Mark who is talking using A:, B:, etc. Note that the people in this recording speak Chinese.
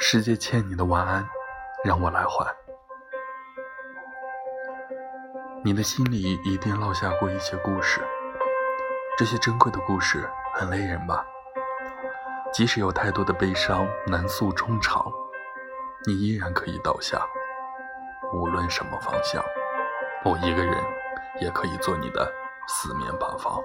A: 世界欠你的晚安让我来还。你的心里一定落下过一些故事这些珍贵的故事很累人吧？即使有太多的悲伤难诉衷肠你依然可以倒下无论什么方向我一个人也可以做你的四面八方。